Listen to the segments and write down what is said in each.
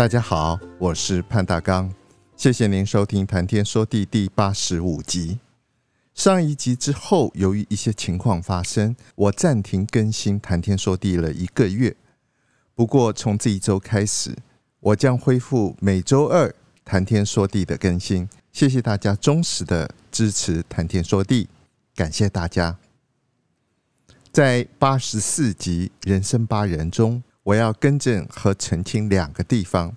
大家好，我是潘大刚，谢谢您收听《谈天说地》第八十五集。上一集之后，由于一些情况发生，我暂停更新《谈天说地》了一个月。不过从这一周开始，我将恢复每周二《谈天说地》的更新。谢谢大家忠实的支持《谈天说地》，感谢大家。在八十四集《人生八人》中。我要更正和澄清两个地方。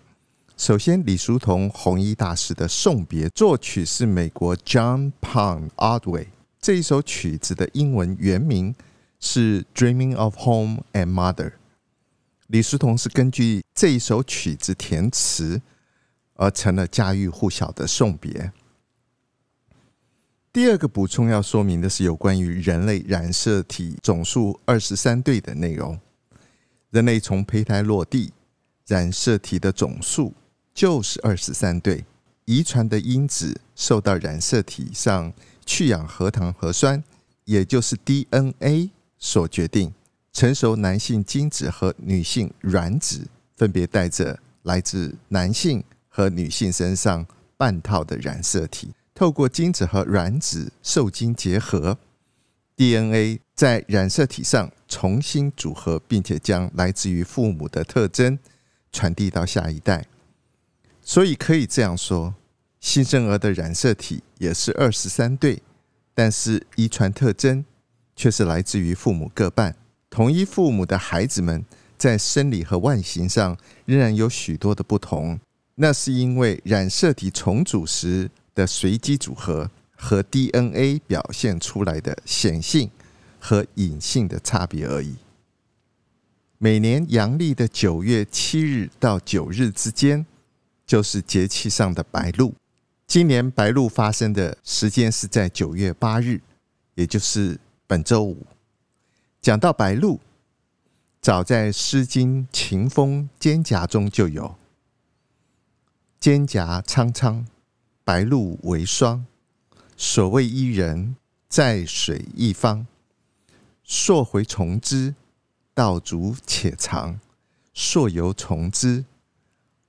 首先，李叔同红衣大师的送别作曲是美国 John Pond Otway，这一首曲子的英文原名是 Dreaming of Home and Mother。李叔同是根据这一首曲子填词而成了家喻户晓的送别。第二个补充要说明的是有关于人类染色体总数二十三对的内容。人类从胚胎落地，染色体的总数就是二十三对。遗传的因子受到染色体上去氧核糖核酸，也就是 DNA 所决定。成熟男性精子和女性卵子分别带着来自男性和女性身上半套的染色体，透过精子和卵子受精结合。DNA 在染色体上重新组合，并且将来自于父母的特征传递到下一代。所以可以这样说，新生儿的染色体也是二十三对，但是遗传特征却是来自于父母各半。同一父母的孩子们在生理和外形上仍然有许多的不同，那是因为染色体重组时的随机组合。和 DNA 表现出来的显性和隐性的差别而已。每年阳历的九月七日到九日之间，就是节气上的白露。今年白露发生的时间是在九月八日，也就是本周五。讲到白露，早在《诗经·秦风·蒹葭》中就有“蒹葭苍苍，白露为霜。”所谓伊人，在水一方。溯洄从之，道阻且长；溯游从之，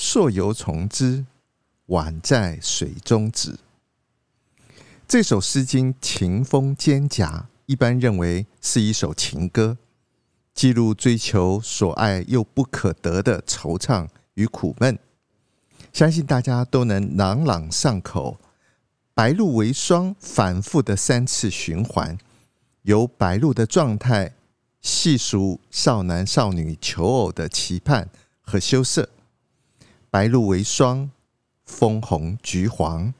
溯游从之，宛在水中止。这首《诗经·秦风·蒹葭》一般认为是一首情歌，记录追求所爱又不可得的惆怅与苦闷。相信大家都能朗朗上口。白露为霜，反复的三次循环，由白露的状态细数少男少女求偶的期盼和羞涩。白露为霜，枫红橘黄，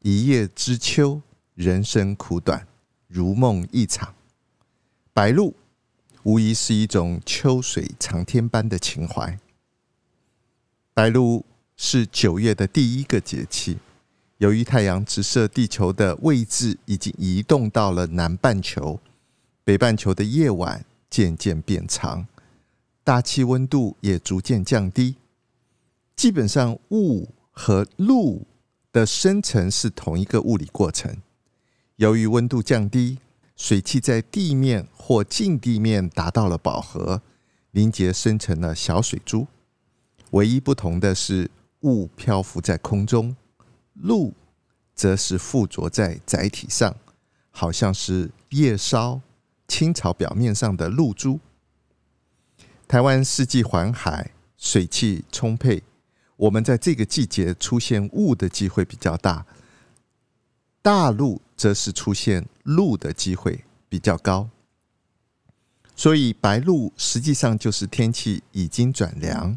一叶知秋，人生苦短，如梦一场。白露无疑是一种秋水长天般的情怀。白露是九月的第一个节气。由于太阳直射地球的位置已经移动到了南半球，北半球的夜晚渐渐变长，大气温度也逐渐降低。基本上，雾和露的生成是同一个物理过程。由于温度降低，水汽在地面或近地面达到了饱和，凝结生成了小水珠。唯一不同的是，雾漂浮在空中。露则是附着在载体上，好像是叶梢青草表面上的露珠。台湾四季环海，水气充沛，我们在这个季节出现雾的机会比较大。大陆则是出现露的机会比较高。所以白露实际上就是天气已经转凉，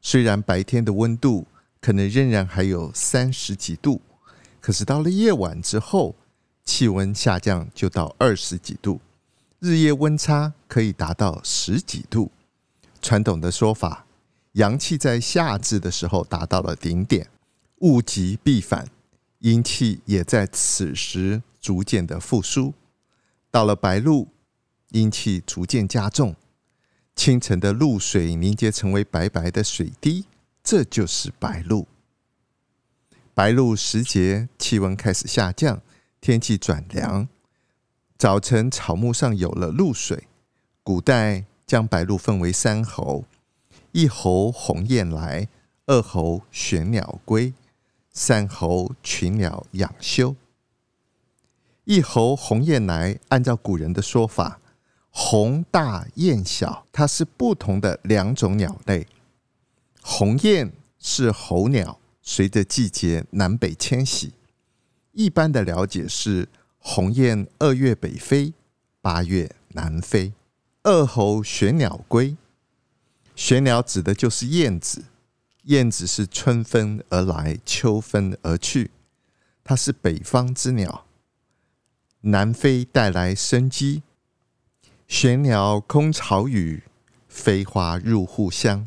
虽然白天的温度可能仍然还有三十几度，可是到了夜晚之后，气温下降就到二十几度，日夜温差可以达到十几度。传统的说法，阳气在夏至的时候达到了顶点，物极必反，阴气也在此时逐渐的复苏。到了白露，阴气逐渐加重，清晨的露水凝结成为白白的水滴，这就是白露。白露时节，气温开始下降。天气转凉，早晨草木上有了露水。古代将白露分为三候：一候鸿雁来，二候玄鸟归，三候群鸟养休。一候鸿雁来，按照古人的说法，鸿大雁小，它是不同的两种鸟类。鸿雁是候鸟，随着季节南北迁徙。一般的了解是，鸿雁二月北飞，八月南飞。二候玄鸟归，玄鸟指的就是燕子。燕子是春分而来，秋分而去，它是北方之鸟，南飞带来生机。玄鸟空巢羽，飞花入户香。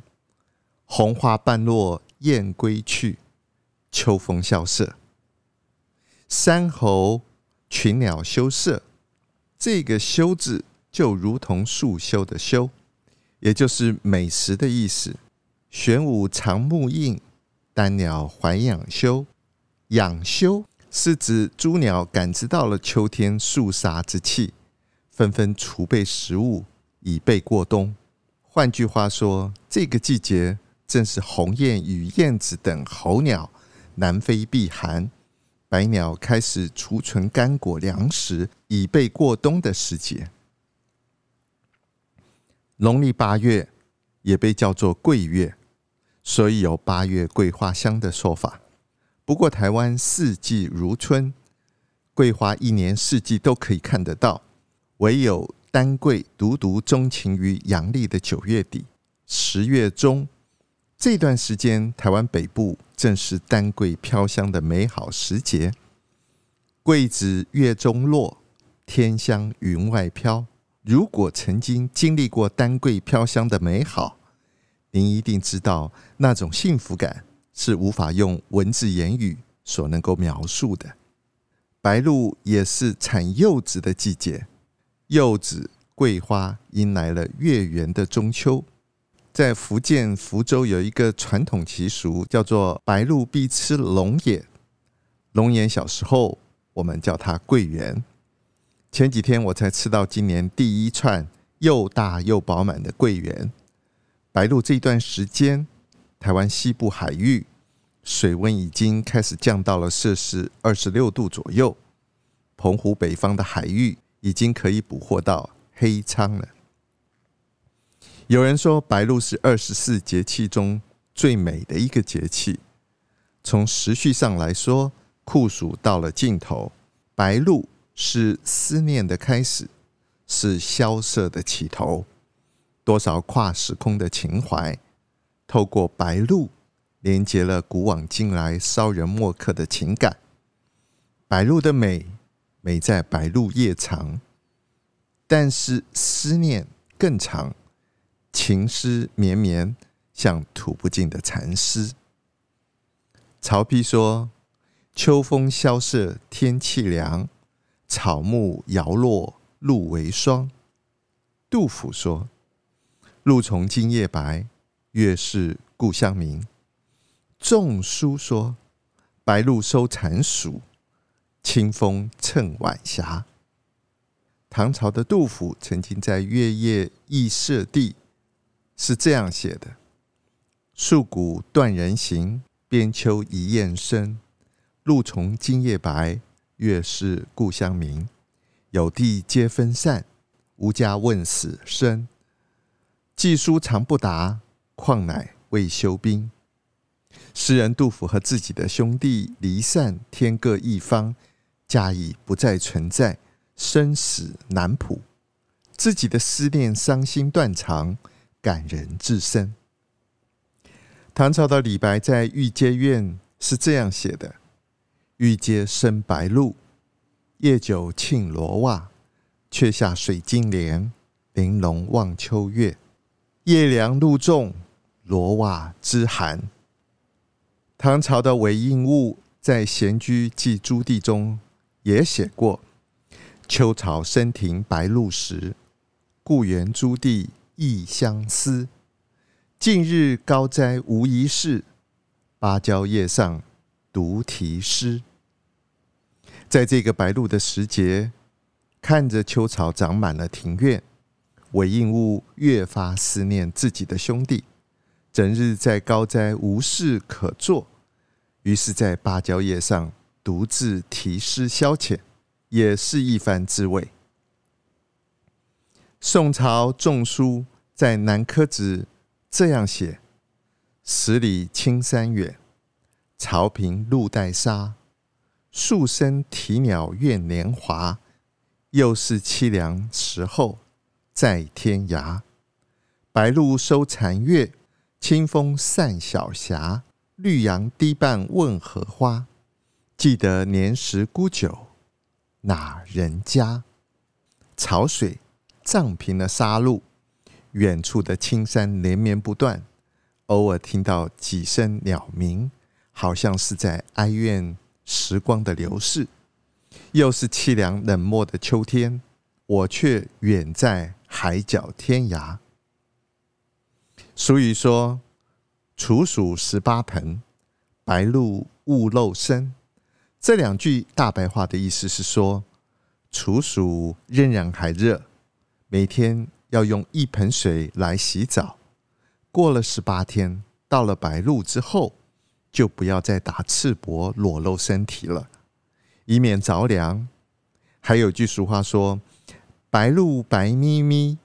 红花半落雁归去，秋风萧瑟。山猴群鸟休舍，这个“休”字就如同树修的“修”，也就是美食的意思。玄武长木印，丹鸟还养休。养休是指诸鸟感知到了秋天肃杀之气，纷纷储备食物，以备过冬。换句话说，这个季节正是鸿雁与燕子等候鸟南飞避寒。百鸟开始储存干果粮食，以备过冬的时节。农历八月也被叫做桂月，所以有“八月桂花香”的说法。不过，台湾四季如春，桂花一年四季都可以看得到，唯有丹桂独独钟情于阳历的九月底、十月中。这段时间，台湾北部正是丹桂飘香的美好时节。桂子月中落，天香云外飘。如果曾经经历过丹桂飘香的美好，您一定知道那种幸福感是无法用文字言语所能够描述的。白露也是产柚子的季节，柚子、桂花迎来了月圆的中秋。在福建福州有一个传统习俗，叫做“白露必吃龙眼”。龙眼小时候我们叫它桂圆。前几天我才吃到今年第一串又大又饱满的桂圆。白露这段时间，台湾西部海域水温已经开始降到了摄氏二十六度左右，澎湖北方的海域已经可以捕获到黑鯧了。有人说，白露是二十四节气中最美的一个节气。从时序上来说，酷暑到了尽头，白露是思念的开始，是萧瑟的起头。多少跨时空的情怀，透过白露连接了古往今来骚人墨客的情感。白露的美，美在白露夜长，但是思念更长。情思绵绵，像吐不尽的蚕丝。曹丕说：“秋风萧瑟，天气凉，草木摇落，露为霜。”杜甫说：“露从今夜白，月是故乡明。”仲舒说：“白露收残暑，清风衬晚霞。”唐朝的杜甫曾经在《月夜忆舍弟》是这样写的：“戍鼓断人行，边秋一雁声。露从今夜白，月是故乡明。有弟皆分散，无家问死生。寄书长不达，况乃未休兵。诗人杜甫和自己的兄弟离散，天各一方，家已不再存在，生死难卜。自己的思念伤心断肠，感人至深。唐朝的李白在《玉阶怨》是这样写的：“玉阶生白露，夜久沁罗袜。却下水晶帘，玲珑望秋月。夜凉露重，罗袜之寒。”唐朝的韦应物在《闲居寄诸弟》中也写过：“秋草深庭白露时。”故园诸弟亦相思，近日高斋无一事，芭蕉叶上读题诗。在这个白露的时节，看着秋草长满了庭院，韦应物越发思念自己的兄弟，整日在高斋无事可做，于是，在芭蕉叶上独自题诗消遣，也是一番滋味。宋朝仲舒在《南柯子》这样写：“十里青山远，潮平露带沙。树声啼鸟怨年华，又是凄凉时候在天涯。白露收残月，清风散晓霞。绿杨堤畔问荷花，记得年时沽酒哪人家？潮水。”涨平了沙路，远处的青山连绵不断，偶尔听到几声鸟鸣，好像是在哀怨时光的流逝。又是凄凉冷漠的秋天，我却远在海角天涯。俗语说：“处暑十八盆，白露勿漏身。”这两句大白话的意思是说，处暑仍然还热。每天要用一盆水来洗澡，过了十八天，到了白露之后，就不要再打赤膊裸露身体了，以免着凉。还有句俗话说：“白露白咪咪，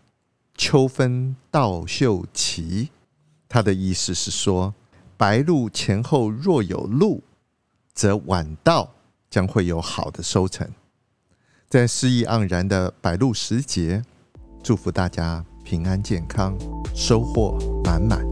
秋分稻秀齐。”它的意思是说，白露前后若有露，则晚稻将会有好的收成。在诗意盎然的白露时节。祝福大家平安健康，收获满满。